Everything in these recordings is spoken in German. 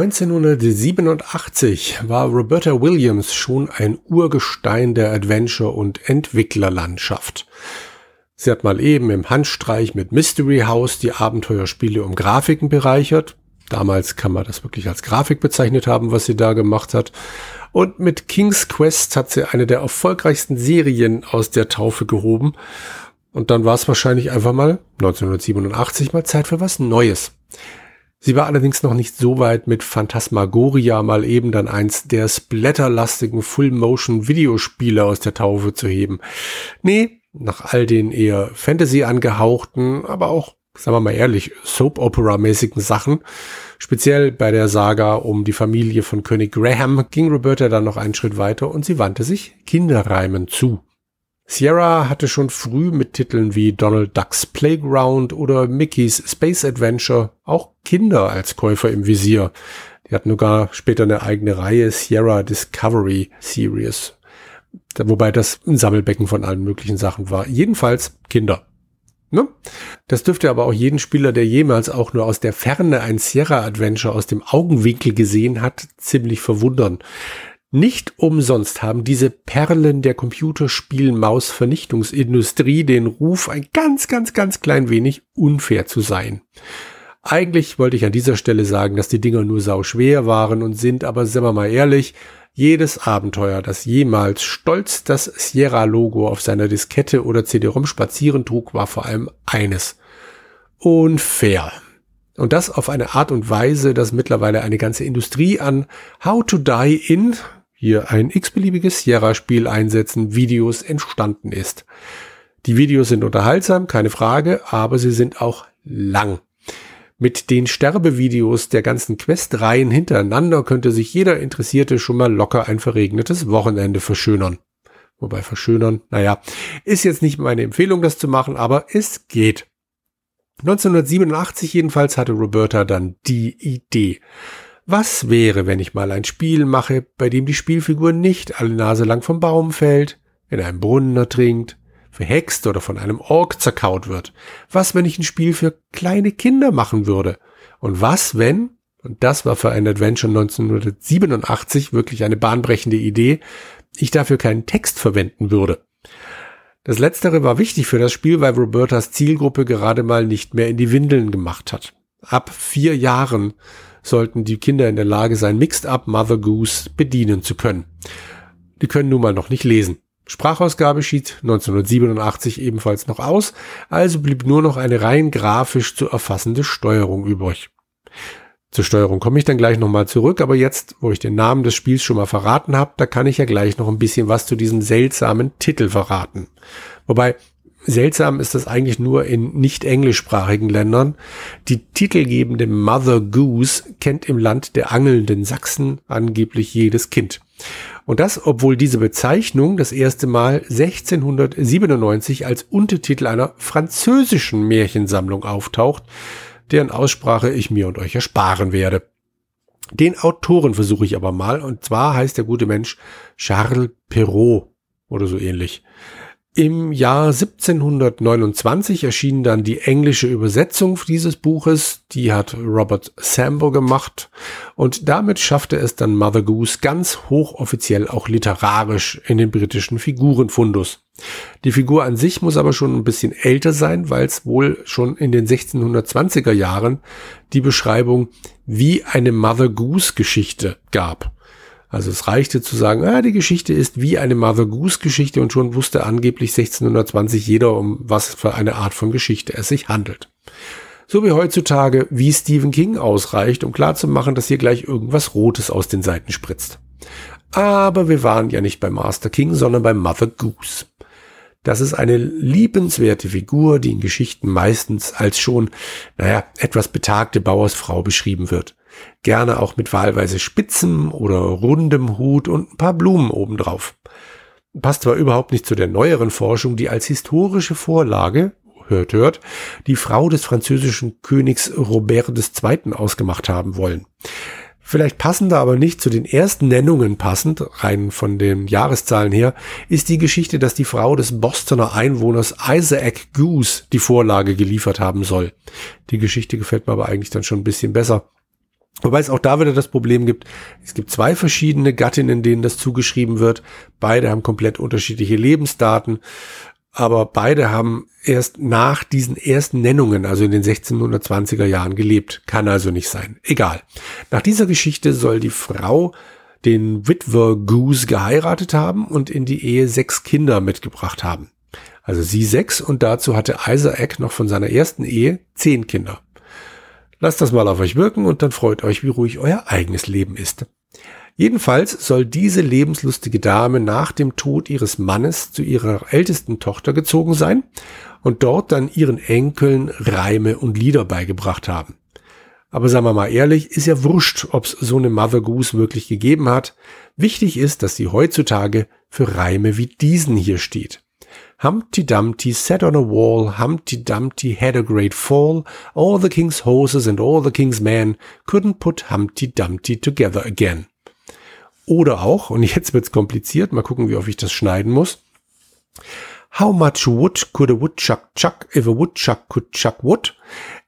1987 war Roberta Williams schon ein Urgestein der Adventure- und Entwicklerlandschaft. Sie hat mal eben im Handstreich mit Mystery House die Abenteuerspiele um Grafiken bereichert. Damals kann man das wirklich als Grafik bezeichnet haben, was sie da gemacht hat. Und mit King's Quest hat sie eine der erfolgreichsten Serien aus der Taufe gehoben. Und dann war es wahrscheinlich einfach mal 1987 mal Zeit für was Neues. Sie war allerdings noch nicht so weit mit Phantasmagoria mal eben dann eins der splatterlastigen Full-Motion-Videospiele aus der Taufe zu heben. Nee, nach all den eher Fantasy angehauchten, aber auch, sagen wir mal ehrlich, Soap-Opera-mäßigen Sachen. Speziell bei der Saga um die Familie von König Graham ging Roberta dann noch einen Schritt weiter und sie wandte sich Kinderreimen zu. Sierra hatte schon früh mit Titeln wie Donald Ducks Playground oder Mickey's Space Adventure auch Kinder als Käufer im Visier. Die hatten sogar später eine eigene Reihe Sierra Discovery Series Wobei das ein Sammelbecken von allen möglichen Sachen war. Jedenfalls Kinder. Ne? Das dürfte aber auch jeden Spieler, der jemals auch nur aus der Ferne ein Sierra Adventure aus dem Augenwinkel gesehen hat, ziemlich verwundern. Nicht umsonst haben diese Perlen der Computerspiel-Maus-Vernichtungsindustrie den Ruf, ein ganz, ganz, ganz klein wenig unfair zu sein. Eigentlich wollte ich an dieser Stelle sagen, dass die Dinger nur sau schwer waren und sind, aber sind wir mal ehrlich, jedes Abenteuer, das jemals stolz das Sierra-Logo auf seiner Diskette oder CD-ROM spazieren trug, war vor allem eines. Unfair. Und das auf eine Art und Weise, dass mittlerweile eine ganze Industrie an How to Die in, hier ein x-beliebiges Sierra-Spiel einsetzen, Videos entstanden ist. Die Videos sind unterhaltsam, keine Frage, aber sie sind auch lang. Mit den Sterbevideos der ganzen Questreihen hintereinander könnte sich jeder Interessierte schon mal locker ein verregnetes Wochenende verschönern. Wobei verschönern, naja, ist jetzt nicht meine Empfehlung, das zu machen, aber es geht. 1987 jedenfalls hatte Roberta dann die Idee. Was wäre, wenn ich mal ein Spiel mache, bei dem die Spielfigur nicht alle Nase lang vom Baum fällt, in einem Brunnen ertrinkt, verhext oder von einem Ork zerkaut wird? Was, wenn ich ein Spiel für kleine Kinder machen würde? Und was, wenn, und das war für ein Adventure 1987 wirklich eine bahnbrechende Idee, ich dafür keinen Text verwenden würde? Das letztere war wichtig für das Spiel, weil Robertas Zielgruppe gerade mal nicht mehr in die Windeln gemacht hat. Ab vier Jahren sollten die Kinder in der Lage sein, Mixed Up Mother Goose bedienen zu können. Die können nun mal noch nicht lesen. Sprachausgabe schied 1987 ebenfalls noch aus, also blieb nur noch eine rein grafisch zu erfassende Steuerung übrig. Zur Steuerung komme ich dann gleich nochmal zurück, aber jetzt, wo ich den Namen des Spiels schon mal verraten habe, da kann ich ja gleich noch ein bisschen was zu diesem seltsamen Titel verraten. Wobei, seltsam ist das eigentlich nur in nicht englischsprachigen Ländern. Die titelgebende Mother Goose kennt im Land der angelnden Sachsen angeblich jedes Kind. Und das, obwohl diese Bezeichnung das erste Mal 1697 als Untertitel einer französischen Märchensammlung auftaucht, deren Aussprache ich mir und euch ersparen werde. Den Autoren versuche ich aber mal, und zwar heißt der gute Mensch Charles Perrault oder so ähnlich. Im Jahr 1729 erschien dann die englische Übersetzung dieses Buches. Die hat Robert Sambo gemacht. Und damit schaffte es dann Mother Goose ganz hochoffiziell auch literarisch in den britischen Figurenfundus. Die Figur an sich muss aber schon ein bisschen älter sein, weil es wohl schon in den 1620er Jahren die Beschreibung wie eine Mother Goose Geschichte gab. Also es reichte zu sagen, ah, die Geschichte ist wie eine Mother Goose Geschichte und schon wusste angeblich 1620 jeder, um was für eine Art von Geschichte es sich handelt. So wie heutzutage, wie Stephen King ausreicht, um klarzumachen, dass hier gleich irgendwas Rotes aus den Seiten spritzt. Aber wir waren ja nicht bei Master King, sondern bei Mother Goose. Das ist eine liebenswerte Figur, die in Geschichten meistens als schon, naja, etwas betagte Bauersfrau beschrieben wird. Gerne auch mit wahlweise spitzem oder rundem Hut und ein paar Blumen obendrauf. Passt zwar überhaupt nicht zu der neueren Forschung, die als historische Vorlage, hört, hört, die Frau des französischen Königs Robert II. ausgemacht haben wollen. Vielleicht passender, aber nicht zu den ersten Nennungen passend, rein von den Jahreszahlen her, ist die Geschichte, dass die Frau des Bostoner Einwohners Isaac Goose die Vorlage geliefert haben soll. Die Geschichte gefällt mir aber eigentlich dann schon ein bisschen besser. Wobei es auch da wieder das Problem gibt, es gibt zwei verschiedene Gattinnen, denen das zugeschrieben wird. Beide haben komplett unterschiedliche Lebensdaten, aber beide haben erst nach diesen ersten Nennungen, also in den 1620er Jahren gelebt. Kann also nicht sein. Egal. Nach dieser Geschichte soll die Frau den Witwer Goose geheiratet haben und in die Ehe sechs Kinder mitgebracht haben. Also sie sechs und dazu hatte Isaac noch von seiner ersten Ehe zehn Kinder. Lasst das mal auf euch wirken und dann freut euch, wie ruhig euer eigenes Leben ist. Jedenfalls soll diese lebenslustige Dame nach dem Tod ihres Mannes zu ihrer ältesten Tochter gezogen sein und dort dann ihren Enkeln Reime und Lieder beigebracht haben. Aber sagen wir mal ehrlich, ist ja wurscht, ob es so eine Mother Goose wirklich gegeben hat. Wichtig ist, dass sie heutzutage für Reime wie diesen hier steht. Humpty Dumpty sat on a wall, Humpty Dumpty had a great fall, all the king's horses and all the king's men couldn't put Humpty Dumpty together again. Oder auch, und jetzt wird's kompliziert, mal gucken, wie oft ich das schneiden muss. How much wood could a woodchuck chuck if a woodchuck could chuck wood?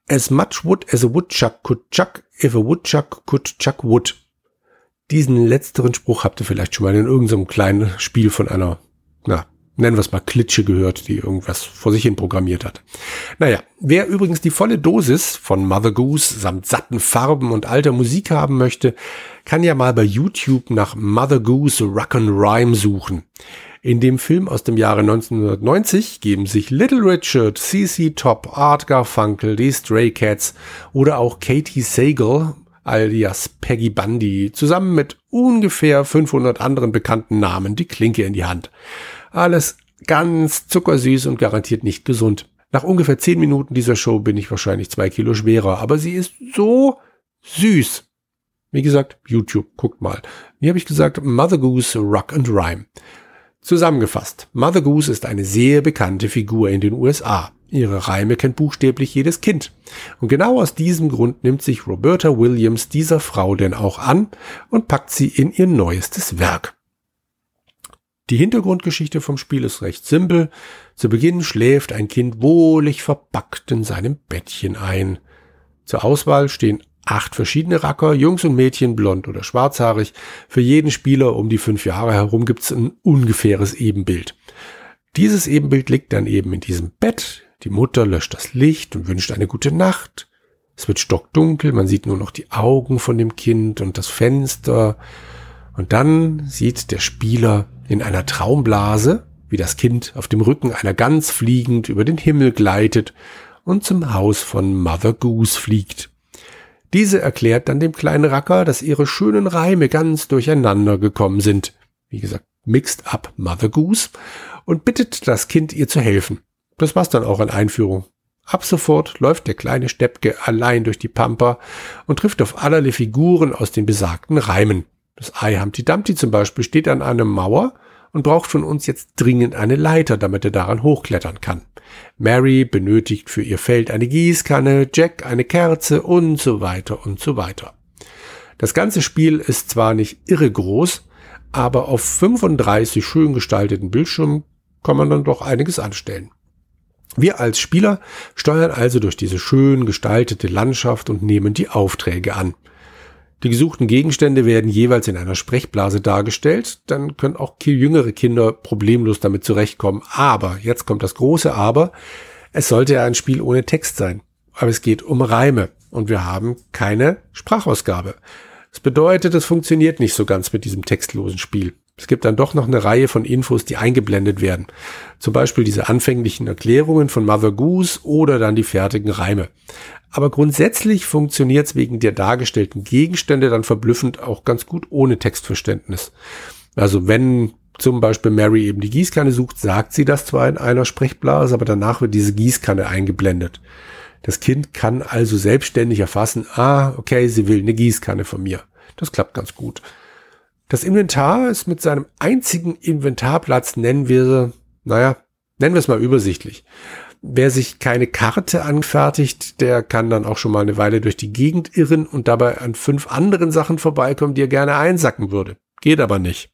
As much wood as a woodchuck could chuck if a woodchuck could chuck wood. Diesen letzteren Spruch habt ihr vielleicht schon mal in irgendeinem kleinen Spiel von einer, na, nennen wir es mal Klitsche gehört, die irgendwas vor sich hin programmiert hat. Naja, wer übrigens die volle Dosis von Mother Goose samt satten Farben und alter Musik haben möchte, kann ja mal bei YouTube nach Mother Goose Rock and Rhyme suchen. In dem Film aus dem Jahre 1990 geben sich Little Richard, CC Top, Art Garfunkel, die Stray Cats oder auch Katie Sagal alias Peggy Bundy zusammen mit ungefähr 500 anderen bekannten Namen die Klinke in die Hand. Alles ganz zuckersüß und garantiert nicht gesund. Nach ungefähr zehn Minuten dieser Show bin ich wahrscheinlich zwei Kilo schwerer, aber sie ist so süß. Wie gesagt, YouTube, guckt mal. Wie habe ich gesagt? Mother Goose Rock and Rhyme. Zusammengefasst, Mother Goose ist eine sehr bekannte Figur in den USA. Ihre Reime kennt buchstäblich jedes Kind. Und genau aus diesem Grund nimmt sich Roberta Williams dieser Frau denn auch an und packt sie in ihr neuestes Werk. Die Hintergrundgeschichte vom Spiel ist recht simpel. Zu Beginn schläft ein Kind wohlig verpackt in seinem Bettchen ein. Zur Auswahl stehen acht verschiedene Racker, Jungs und Mädchen, blond oder schwarzhaarig. Für jeden Spieler um die fünf Jahre herum gibt es ein ungefähres Ebenbild. Dieses Ebenbild liegt dann eben in diesem Bett. Die Mutter löscht das Licht und wünscht eine gute Nacht. Es wird stockdunkel, man sieht nur noch die Augen von dem Kind und das Fenster. Und dann sieht der Spieler in einer Traumblase, wie das Kind auf dem Rücken einer Gans fliegend über den Himmel gleitet und zum Haus von Mother Goose fliegt. Diese erklärt dann dem kleinen Racker, dass ihre schönen Reime ganz durcheinander gekommen sind. Wie gesagt, mixed up Mother Goose und bittet das Kind ihr zu helfen. Das war's dann auch an Einführung. Ab sofort läuft der kleine Steppke allein durch die Pampa und trifft auf allerlei Figuren aus den besagten Reimen. Das Ei Humpty Dumpty zum Beispiel steht an einer Mauer und braucht von uns jetzt dringend eine Leiter, damit er daran hochklettern kann. Mary benötigt für ihr Feld eine Gießkanne, Jack eine Kerze und so weiter und so weiter. Das ganze Spiel ist zwar nicht irre groß, aber auf 35 schön gestalteten Bildschirmen kann man dann doch einiges anstellen. Wir als Spieler steuern also durch diese schön gestaltete Landschaft und nehmen die Aufträge an. Die gesuchten Gegenstände werden jeweils in einer Sprechblase dargestellt, dann können auch jüngere Kinder problemlos damit zurechtkommen. Aber, jetzt kommt das große Aber, es sollte ja ein Spiel ohne Text sein. Aber es geht um Reime und wir haben keine Sprachausgabe. Das bedeutet, es funktioniert nicht so ganz mit diesem textlosen Spiel. Es gibt dann doch noch eine Reihe von Infos, die eingeblendet werden. Zum Beispiel diese anfänglichen Erklärungen von Mother Goose oder dann die fertigen Reime. Aber grundsätzlich funktioniert es wegen der dargestellten Gegenstände dann verblüffend auch ganz gut ohne Textverständnis. Also wenn zum Beispiel Mary eben die Gießkanne sucht, sagt sie das zwar in einer Sprechblase, aber danach wird diese Gießkanne eingeblendet. Das Kind kann also selbstständig erfassen, ah, okay, sie will eine Gießkanne von mir. Das klappt ganz gut. Das Inventar ist mit seinem einzigen Inventarplatz, nennen wir, naja, nennen wir es mal übersichtlich. Wer sich keine Karte anfertigt, der kann dann auch schon mal eine Weile durch die Gegend irren und dabei an fünf anderen Sachen vorbeikommen, die er gerne einsacken würde. Geht aber nicht.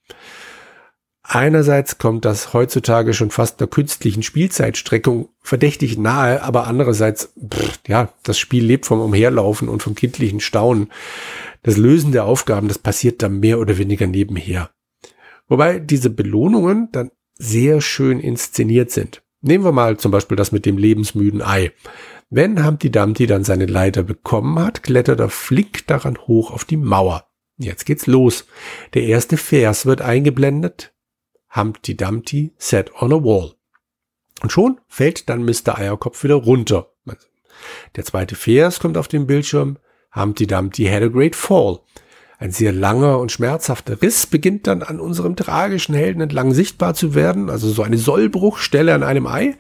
Einerseits kommt das heutzutage schon fast einer künstlichen Spielzeitstreckung verdächtig nahe, aber andererseits, pff, ja, das Spiel lebt vom Umherlaufen und vom kindlichen Staunen. Das Lösen der Aufgaben, das passiert dann mehr oder weniger nebenher. Wobei diese Belohnungen dann sehr schön inszeniert sind. Nehmen wir mal zum Beispiel das mit dem lebensmüden Ei. Wenn Humpty Dumpty dann seine Leiter bekommen hat, klettert er flink daran hoch auf die Mauer. Jetzt geht's los. Der erste Vers wird eingeblendet. Humpty Dumpty sat on a wall. Und schon fällt dann Mr. Eierkopf wieder runter. Der zweite Vers kommt auf den Bildschirm. Humpty Dumpty had a great fall. Ein sehr langer und schmerzhafter Riss beginnt dann an unserem tragischen Helden entlang sichtbar zu werden, also so eine Sollbruchstelle an einem Ei.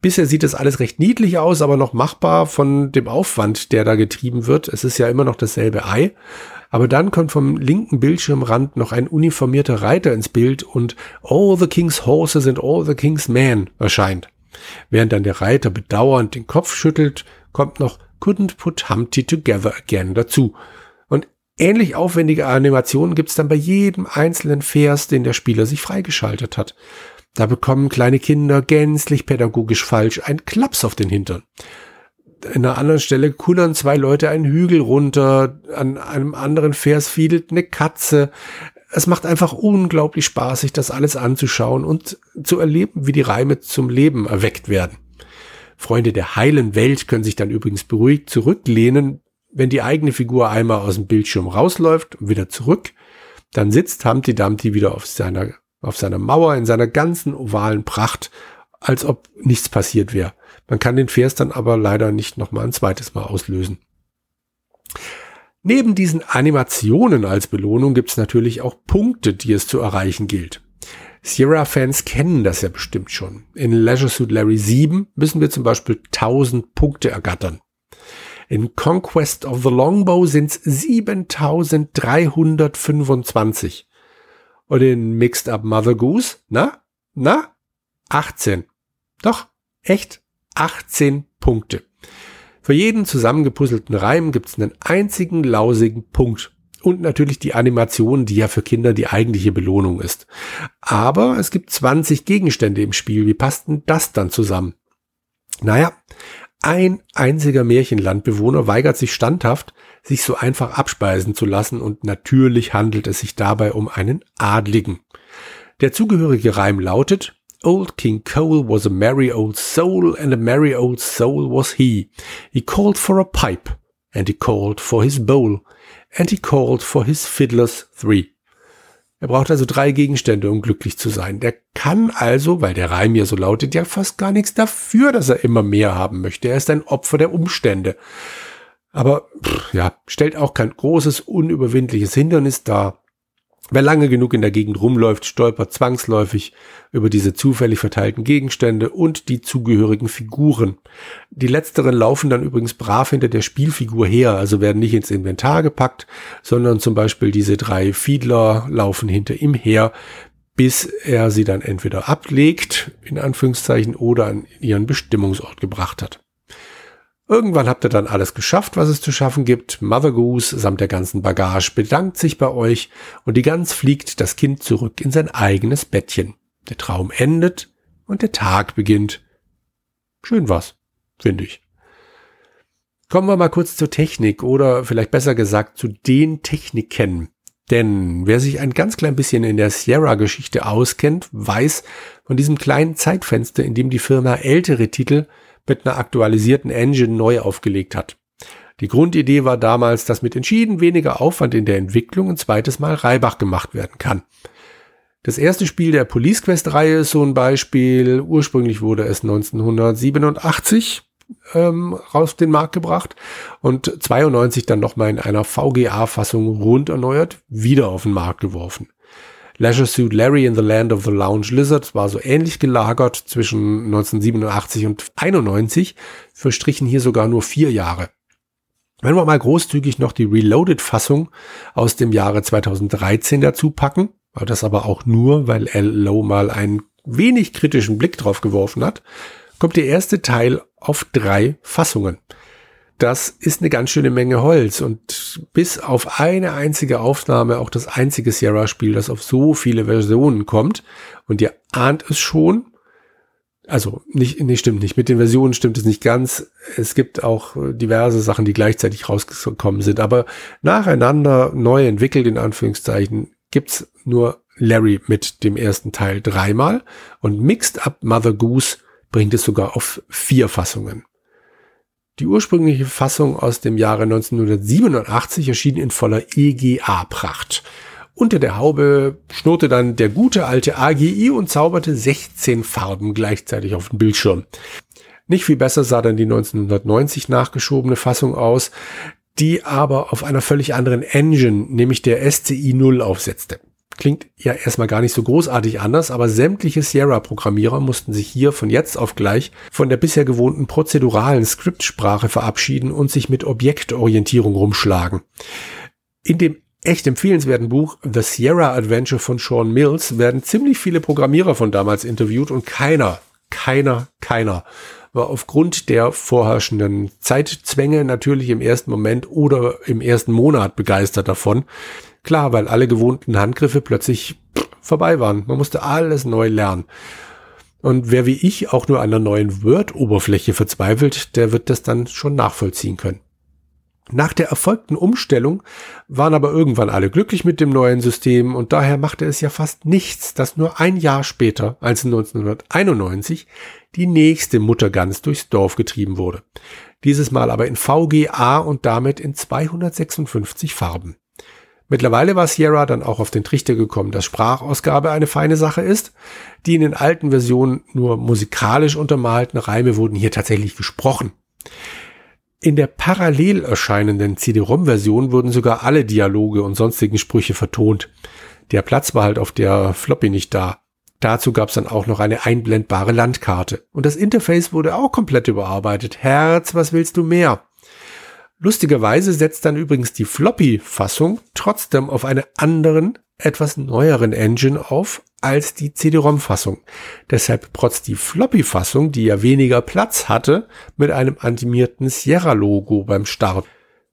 Bisher sieht das alles recht niedlich aus, aber noch machbar von dem Aufwand, der da getrieben wird. Es ist ja immer noch dasselbe Ei. Aber dann kommt vom linken Bildschirmrand noch ein uniformierter Reiter ins Bild und All the King's Horses and All the King's Men erscheint. Während dann der Reiter bedauernd den Kopf schüttelt, kommt noch Couldn't put Humpty together again dazu. Und ähnlich aufwendige Animationen gibt's dann bei jedem einzelnen Vers, den der Spieler sich freigeschaltet hat. Da bekommen kleine Kinder gänzlich pädagogisch falsch einen Klaps auf den Hintern in einer anderen Stelle kullern zwei Leute einen Hügel runter, an einem anderen Vers fiedelt eine Katze. Es macht einfach unglaublich Spaß, sich das alles anzuschauen und zu erleben, wie die Reime zum Leben erweckt werden. Freunde der heilen Welt können sich dann übrigens beruhigt zurücklehnen, wenn die eigene Figur einmal aus dem Bildschirm rausläuft und wieder zurück, dann sitzt Humpty Dumpty wieder auf seiner, auf seiner Mauer in seiner ganzen ovalen Pracht, als ob nichts passiert wäre. Man kann den Vers dann aber leider nicht nochmal ein zweites Mal auslösen. Neben diesen Animationen als Belohnung gibt es natürlich auch Punkte, die es zu erreichen gilt. Sierra-Fans kennen das ja bestimmt schon. In Leisure Suit Larry 7 müssen wir zum Beispiel 1000 Punkte ergattern. In Conquest of the Longbow sind es 7325. Und in Mixed Up Mother Goose, na, na, 18. Doch, echt 18 Punkte. Für jeden zusammengepuzzelten Reim gibt es einen einzigen lausigen Punkt. Und natürlich die Animation, die ja für Kinder die eigentliche Belohnung ist. Aber es gibt 20 Gegenstände im Spiel. Wie passt denn das dann zusammen? Naja, ein einziger Märchenlandbewohner weigert sich standhaft, sich so einfach abspeisen zu lassen und natürlich handelt es sich dabei um einen Adligen. Der zugehörige Reim lautet, Old King Cole was a merry old soul, and a merry old soul was he. He called for a pipe, and he called for his bowl, and he called for his fiddlers three. Er braucht also drei Gegenstände, um glücklich zu sein. Der kann also, weil der Reim ja so lautet, ja fast gar nichts dafür, dass er immer mehr haben möchte. Er ist ein Opfer der Umstände. Aber pff, ja, stellt auch kein großes, unüberwindliches Hindernis dar. Wer lange genug in der Gegend rumläuft, stolpert zwangsläufig über diese zufällig verteilten Gegenstände und die zugehörigen Figuren. Die letzteren laufen dann übrigens brav hinter der Spielfigur her, also werden nicht ins Inventar gepackt, sondern zum Beispiel diese drei Fiedler laufen hinter ihm her, bis er sie dann entweder ablegt, in Anführungszeichen, oder an ihren Bestimmungsort gebracht hat. Irgendwann habt ihr dann alles geschafft, was es zu schaffen gibt. Mother Goose samt der ganzen Bagage bedankt sich bei euch und die Gans fliegt das Kind zurück in sein eigenes Bettchen. Der Traum endet und der Tag beginnt. Schön was, finde ich. Kommen wir mal kurz zur Technik oder vielleicht besser gesagt zu den Techniken. Denn wer sich ein ganz klein bisschen in der Sierra-Geschichte auskennt, weiß von diesem kleinen Zeitfenster, in dem die Firma ältere Titel mit einer aktualisierten Engine neu aufgelegt hat. Die Grundidee war damals, dass mit entschieden weniger Aufwand in der Entwicklung ein zweites Mal Reibach gemacht werden kann. Das erste Spiel der Police Quest Reihe ist so ein Beispiel. Ursprünglich wurde es 1987 ähm, auf den Markt gebracht und 92 dann nochmal in einer VGA-Fassung rund erneuert wieder auf den Markt geworfen. Leisure Suit Larry in the Land of the Lounge Lizard war so ähnlich gelagert zwischen 1987 und 91, verstrichen hier sogar nur vier Jahre. Wenn wir mal großzügig noch die Reloaded-Fassung aus dem Jahre 2013 dazu packen, war das aber auch nur, weil L. Lowe mal einen wenig kritischen Blick drauf geworfen hat, kommt der erste Teil auf drei Fassungen. Das ist eine ganz schöne Menge Holz und bis auf eine einzige Aufnahme auch das einzige Sierra-Spiel, das auf so viele Versionen kommt. Und ihr ahnt es schon. Also nicht, nee, stimmt nicht. Mit den Versionen stimmt es nicht ganz. Es gibt auch diverse Sachen, die gleichzeitig rausgekommen sind. Aber nacheinander neu entwickelt, in Anführungszeichen, gibt's nur Larry mit dem ersten Teil dreimal. Und Mixed Up Mother Goose bringt es sogar auf vier Fassungen. Die ursprüngliche Fassung aus dem Jahre 1987 erschien in voller EGA-Pracht. Unter der Haube schnurrte dann der gute alte AGI und zauberte 16 Farben gleichzeitig auf den Bildschirm. Nicht viel besser sah dann die 1990 nachgeschobene Fassung aus, die aber auf einer völlig anderen Engine, nämlich der SCI 0 aufsetzte. Klingt ja erstmal gar nicht so großartig anders, aber sämtliche Sierra-Programmierer mussten sich hier von jetzt auf gleich von der bisher gewohnten prozeduralen Skriptsprache verabschieden und sich mit Objektorientierung rumschlagen. In dem echt empfehlenswerten Buch The Sierra Adventure von Sean Mills werden ziemlich viele Programmierer von damals interviewt und keiner, keiner, keiner war aufgrund der vorherrschenden Zeitzwänge natürlich im ersten Moment oder im ersten Monat begeistert davon. Klar, weil alle gewohnten Handgriffe plötzlich vorbei waren. Man musste alles neu lernen. Und wer wie ich auch nur an der neuen Word-Oberfläche verzweifelt, der wird das dann schon nachvollziehen können. Nach der erfolgten Umstellung waren aber irgendwann alle glücklich mit dem neuen System und daher machte es ja fast nichts, dass nur ein Jahr später, als 1991, die nächste Muttergans durchs Dorf getrieben wurde. Dieses Mal aber in VGA und damit in 256 Farben. Mittlerweile war Sierra dann auch auf den Trichter gekommen, dass Sprachausgabe eine feine Sache ist. Die in den alten Versionen nur musikalisch untermalten Reime wurden hier tatsächlich gesprochen. In der parallel erscheinenden CD-ROM-Version wurden sogar alle Dialoge und sonstigen Sprüche vertont. Der Platz war halt auf der Floppy nicht da. Dazu gab es dann auch noch eine einblendbare Landkarte. Und das Interface wurde auch komplett überarbeitet. Herz, was willst du mehr? Lustigerweise setzt dann übrigens die Floppy-Fassung trotzdem auf einer anderen, etwas neueren Engine auf als die CD-ROM-Fassung. Deshalb protzt die Floppy-Fassung, die ja weniger Platz hatte, mit einem animierten Sierra-Logo beim Start.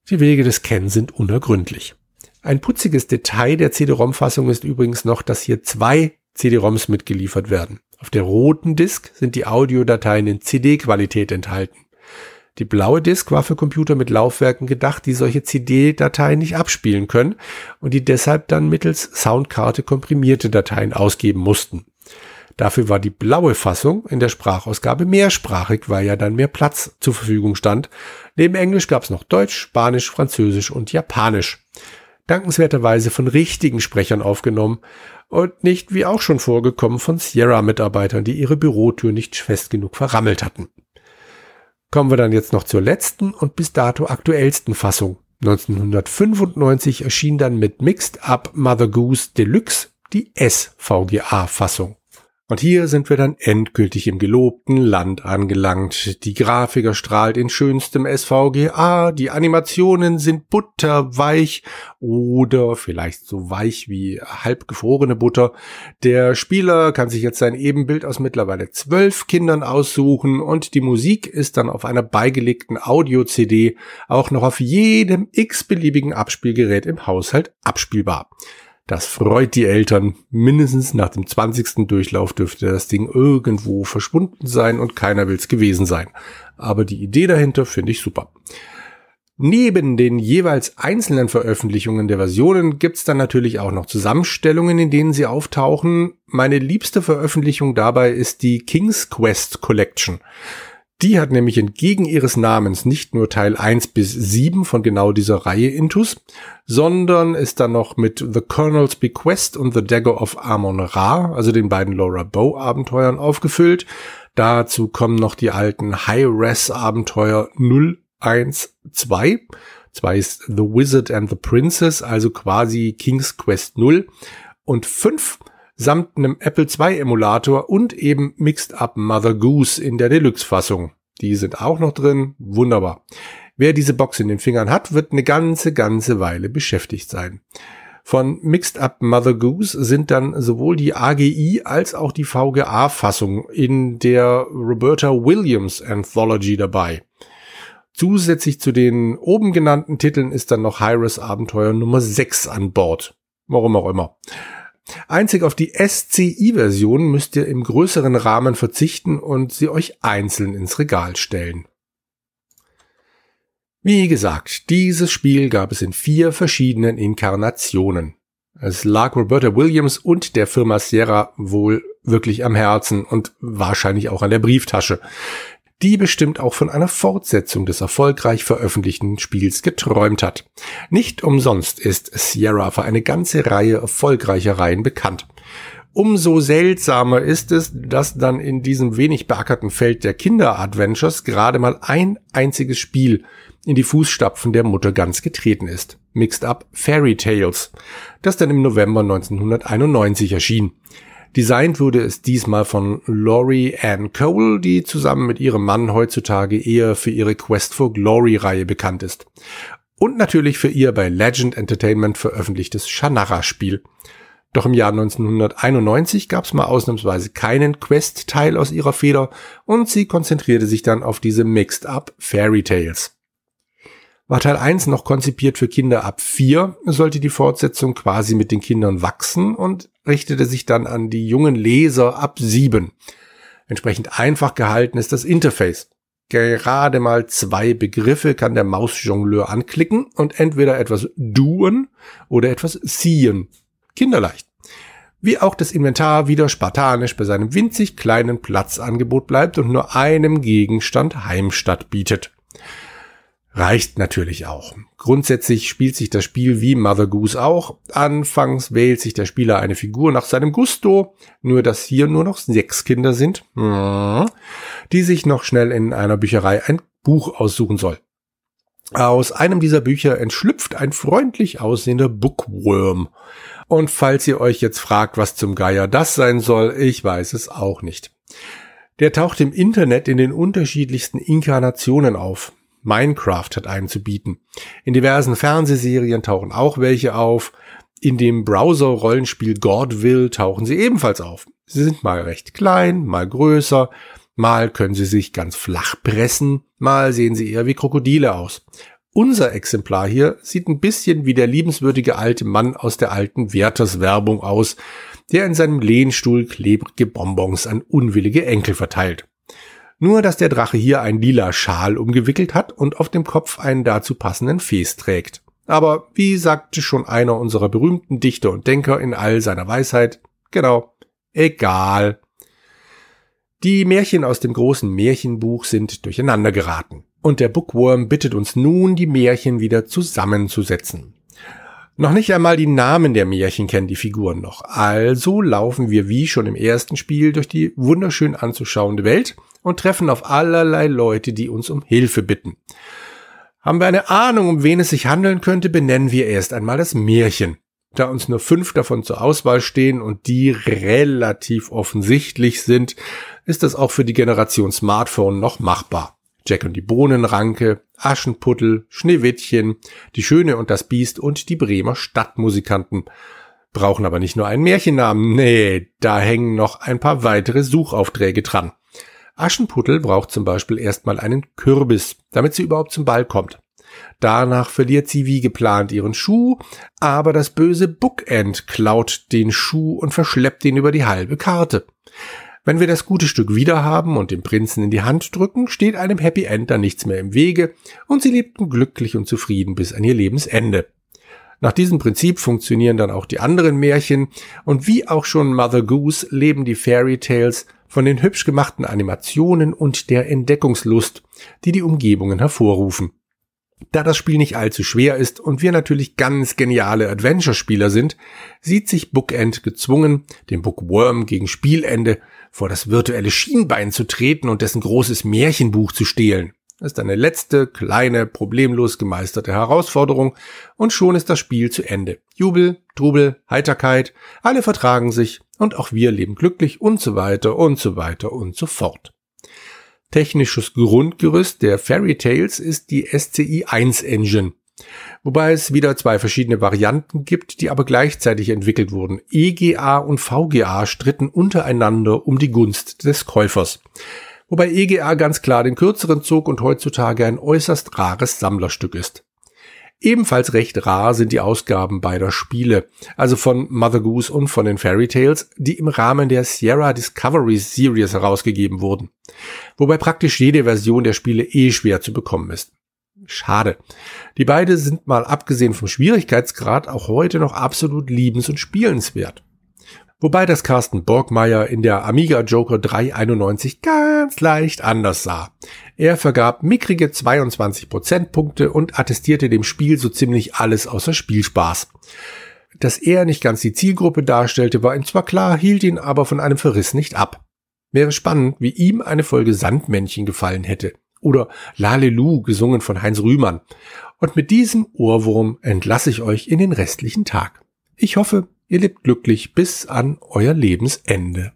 Die Wege des Ken sind unergründlich. Ein putziges Detail der CD-ROM-Fassung ist übrigens noch, dass hier zwei CD-ROMs mitgeliefert werden. Auf der roten Disk sind die Audiodateien in CD-Qualität enthalten. Die blaue Disk war für Computer mit Laufwerken gedacht, die solche CD-Dateien nicht abspielen können und die deshalb dann mittels Soundkarte komprimierte Dateien ausgeben mussten. Dafür war die blaue Fassung in der Sprachausgabe mehrsprachig, weil ja dann mehr Platz zur Verfügung stand. Neben Englisch gab es noch Deutsch, Spanisch, Französisch und Japanisch. Dankenswerterweise von richtigen Sprechern aufgenommen und nicht, wie auch schon vorgekommen, von Sierra-Mitarbeitern, die ihre Bürotür nicht fest genug verrammelt hatten kommen wir dann jetzt noch zur letzten und bis dato aktuellsten Fassung. 1995 erschien dann mit Mixed Up Mother Goose Deluxe die SVGA-Fassung. Und hier sind wir dann endgültig im gelobten Land angelangt. Die Grafiker strahlt in schönstem SVGA, die Animationen sind butterweich oder vielleicht so weich wie halbgefrorene Butter. Der Spieler kann sich jetzt sein Ebenbild aus mittlerweile zwölf Kindern aussuchen und die Musik ist dann auf einer beigelegten Audio-CD auch noch auf jedem x-beliebigen Abspielgerät im Haushalt abspielbar. Das freut die Eltern. Mindestens nach dem 20. Durchlauf dürfte das Ding irgendwo verschwunden sein und keiner will es gewesen sein. Aber die Idee dahinter finde ich super. Neben den jeweils einzelnen Veröffentlichungen der Versionen gibt's dann natürlich auch noch Zusammenstellungen, in denen sie auftauchen. Meine liebste Veröffentlichung dabei ist die King's Quest Collection. Die hat nämlich entgegen ihres Namens nicht nur Teil 1 bis 7 von genau dieser Reihe Intus, sondern ist dann noch mit The Colonel's Bequest und The Dagger of Amon Ra, also den beiden Laura Bow Abenteuern aufgefüllt. Dazu kommen noch die alten High-Res Abenteuer 0, 1, 2. 2 ist The Wizard and the Princess, also quasi King's Quest 0. Und 5 samt einem Apple II Emulator und eben Mixed Up Mother Goose in der Deluxe-Fassung. Die sind auch noch drin. Wunderbar. Wer diese Box in den Fingern hat, wird eine ganze, ganze Weile beschäftigt sein. Von Mixed Up Mother Goose sind dann sowohl die AGI als auch die VGA-Fassung in der Roberta Williams Anthology dabei. Zusätzlich zu den oben genannten Titeln ist dann noch Hyres Abenteuer Nummer 6 an Bord. Warum auch immer. Einzig auf die SCI-Version müsst ihr im größeren Rahmen verzichten und sie euch einzeln ins Regal stellen. Wie gesagt, dieses Spiel gab es in vier verschiedenen Inkarnationen. Es lag Roberta Williams und der Firma Sierra wohl wirklich am Herzen und wahrscheinlich auch an der Brieftasche die bestimmt auch von einer Fortsetzung des erfolgreich veröffentlichten Spiels geträumt hat. Nicht umsonst ist Sierra für eine ganze Reihe erfolgreicher Reihen bekannt. Umso seltsamer ist es, dass dann in diesem wenig beackerten Feld der Kinder-Adventures gerade mal ein einziges Spiel in die Fußstapfen der Mutter ganz getreten ist. Mixed Up Fairy Tales, das dann im November 1991 erschien. Designt wurde es diesmal von Laurie Ann Cole, die zusammen mit ihrem Mann heutzutage eher für ihre Quest for Glory Reihe bekannt ist. Und natürlich für ihr bei Legend Entertainment veröffentlichtes Shannara-Spiel. Doch im Jahr 1991 gab es mal ausnahmsweise keinen Quest-Teil aus ihrer Feder und sie konzentrierte sich dann auf diese Mixed-Up Fairy Tales. War Teil 1 noch konzipiert für Kinder ab 4, sollte die Fortsetzung quasi mit den Kindern wachsen und richtete sich dann an die jungen Leser ab 7. Entsprechend einfach gehalten ist das Interface. Gerade mal zwei Begriffe kann der Mausjongleur anklicken und entweder etwas doen oder etwas ziehen. Kinderleicht. Wie auch das Inventar wieder spartanisch bei seinem winzig kleinen Platzangebot bleibt und nur einem Gegenstand Heimstatt bietet reicht natürlich auch. Grundsätzlich spielt sich das Spiel wie Mother Goose auch. Anfangs wählt sich der Spieler eine Figur nach seinem Gusto, nur dass hier nur noch sechs Kinder sind, hm, die sich noch schnell in einer Bücherei ein Buch aussuchen soll. Aus einem dieser Bücher entschlüpft ein freundlich aussehender Bookworm. Und falls ihr euch jetzt fragt, was zum Geier das sein soll, ich weiß es auch nicht. Der taucht im Internet in den unterschiedlichsten Inkarnationen auf. Minecraft hat einen zu bieten. In diversen Fernsehserien tauchen auch welche auf. In dem Browser-Rollenspiel Godville tauchen sie ebenfalls auf. Sie sind mal recht klein, mal größer, mal können sie sich ganz flach pressen, mal sehen sie eher wie Krokodile aus. Unser Exemplar hier sieht ein bisschen wie der liebenswürdige alte Mann aus der alten Werthers-Werbung aus, der in seinem Lehnstuhl klebrige Bonbons an unwillige Enkel verteilt. Nur, dass der Drache hier ein lila Schal umgewickelt hat und auf dem Kopf einen dazu passenden Fes trägt. Aber wie sagte schon einer unserer berühmten Dichter und Denker in all seiner Weisheit, genau, egal. Die Märchen aus dem großen Märchenbuch sind durcheinander geraten. Und der Bookworm bittet uns nun, die Märchen wieder zusammenzusetzen. Noch nicht einmal die Namen der Märchen kennen die Figuren noch. Also laufen wir wie schon im ersten Spiel durch die wunderschön anzuschauende Welt und treffen auf allerlei Leute, die uns um Hilfe bitten. Haben wir eine Ahnung, um wen es sich handeln könnte, benennen wir erst einmal das Märchen. Da uns nur fünf davon zur Auswahl stehen und die relativ offensichtlich sind, ist das auch für die Generation Smartphone noch machbar. Jack und die Bohnenranke, Aschenputtel, Schneewittchen, die Schöne und das Biest und die Bremer Stadtmusikanten. Brauchen aber nicht nur einen Märchennamen, nee, da hängen noch ein paar weitere Suchaufträge dran. Aschenputtel braucht zum Beispiel erstmal einen Kürbis, damit sie überhaupt zum Ball kommt. Danach verliert sie wie geplant ihren Schuh, aber das böse Bookend klaut den Schuh und verschleppt ihn über die halbe Karte. Wenn wir das gute Stück wieder haben und dem Prinzen in die Hand drücken, steht einem Happy End da nichts mehr im Wege und sie lebten glücklich und zufrieden bis an ihr Lebensende. Nach diesem Prinzip funktionieren dann auch die anderen Märchen und wie auch schon Mother Goose leben die Fairy Tales von den hübsch gemachten Animationen und der Entdeckungslust, die die Umgebungen hervorrufen. Da das Spiel nicht allzu schwer ist und wir natürlich ganz geniale Adventure-Spieler sind, sieht sich Bookend gezwungen, dem Bookworm gegen Spielende vor das virtuelle Schienbein zu treten und dessen großes Märchenbuch zu stehlen. Das ist eine letzte, kleine, problemlos gemeisterte Herausforderung und schon ist das Spiel zu Ende. Jubel, Trubel, Heiterkeit, alle vertragen sich und auch wir leben glücklich und so weiter und so weiter und so fort. Technisches Grundgerüst der Fairy Tales ist die SCI 1 Engine, wobei es wieder zwei verschiedene Varianten gibt, die aber gleichzeitig entwickelt wurden. EGA und VGA stritten untereinander um die Gunst des Käufers. Wobei EGA ganz klar den kürzeren zog und heutzutage ein äußerst rares Sammlerstück ist. Ebenfalls recht rar sind die Ausgaben beider Spiele, also von Mother Goose und von den Fairy Tales, die im Rahmen der Sierra Discovery Series herausgegeben wurden. Wobei praktisch jede Version der Spiele eh schwer zu bekommen ist. Schade. Die beiden sind mal abgesehen vom Schwierigkeitsgrad auch heute noch absolut liebens- und spielenswert. Wobei das Carsten Borgmeier in der Amiga Joker 391 ganz leicht anders sah. Er vergab mickrige 22 Prozentpunkte und attestierte dem Spiel so ziemlich alles außer Spielspaß. Dass er nicht ganz die Zielgruppe darstellte, war ihm zwar klar, hielt ihn aber von einem Verriss nicht ab. Wäre spannend, wie ihm eine Folge Sandmännchen gefallen hätte. Oder Lalelu, gesungen von Heinz Rühmann. Und mit diesem Ohrwurm entlasse ich euch in den restlichen Tag. Ich hoffe, Ihr lebt glücklich bis an euer Lebensende.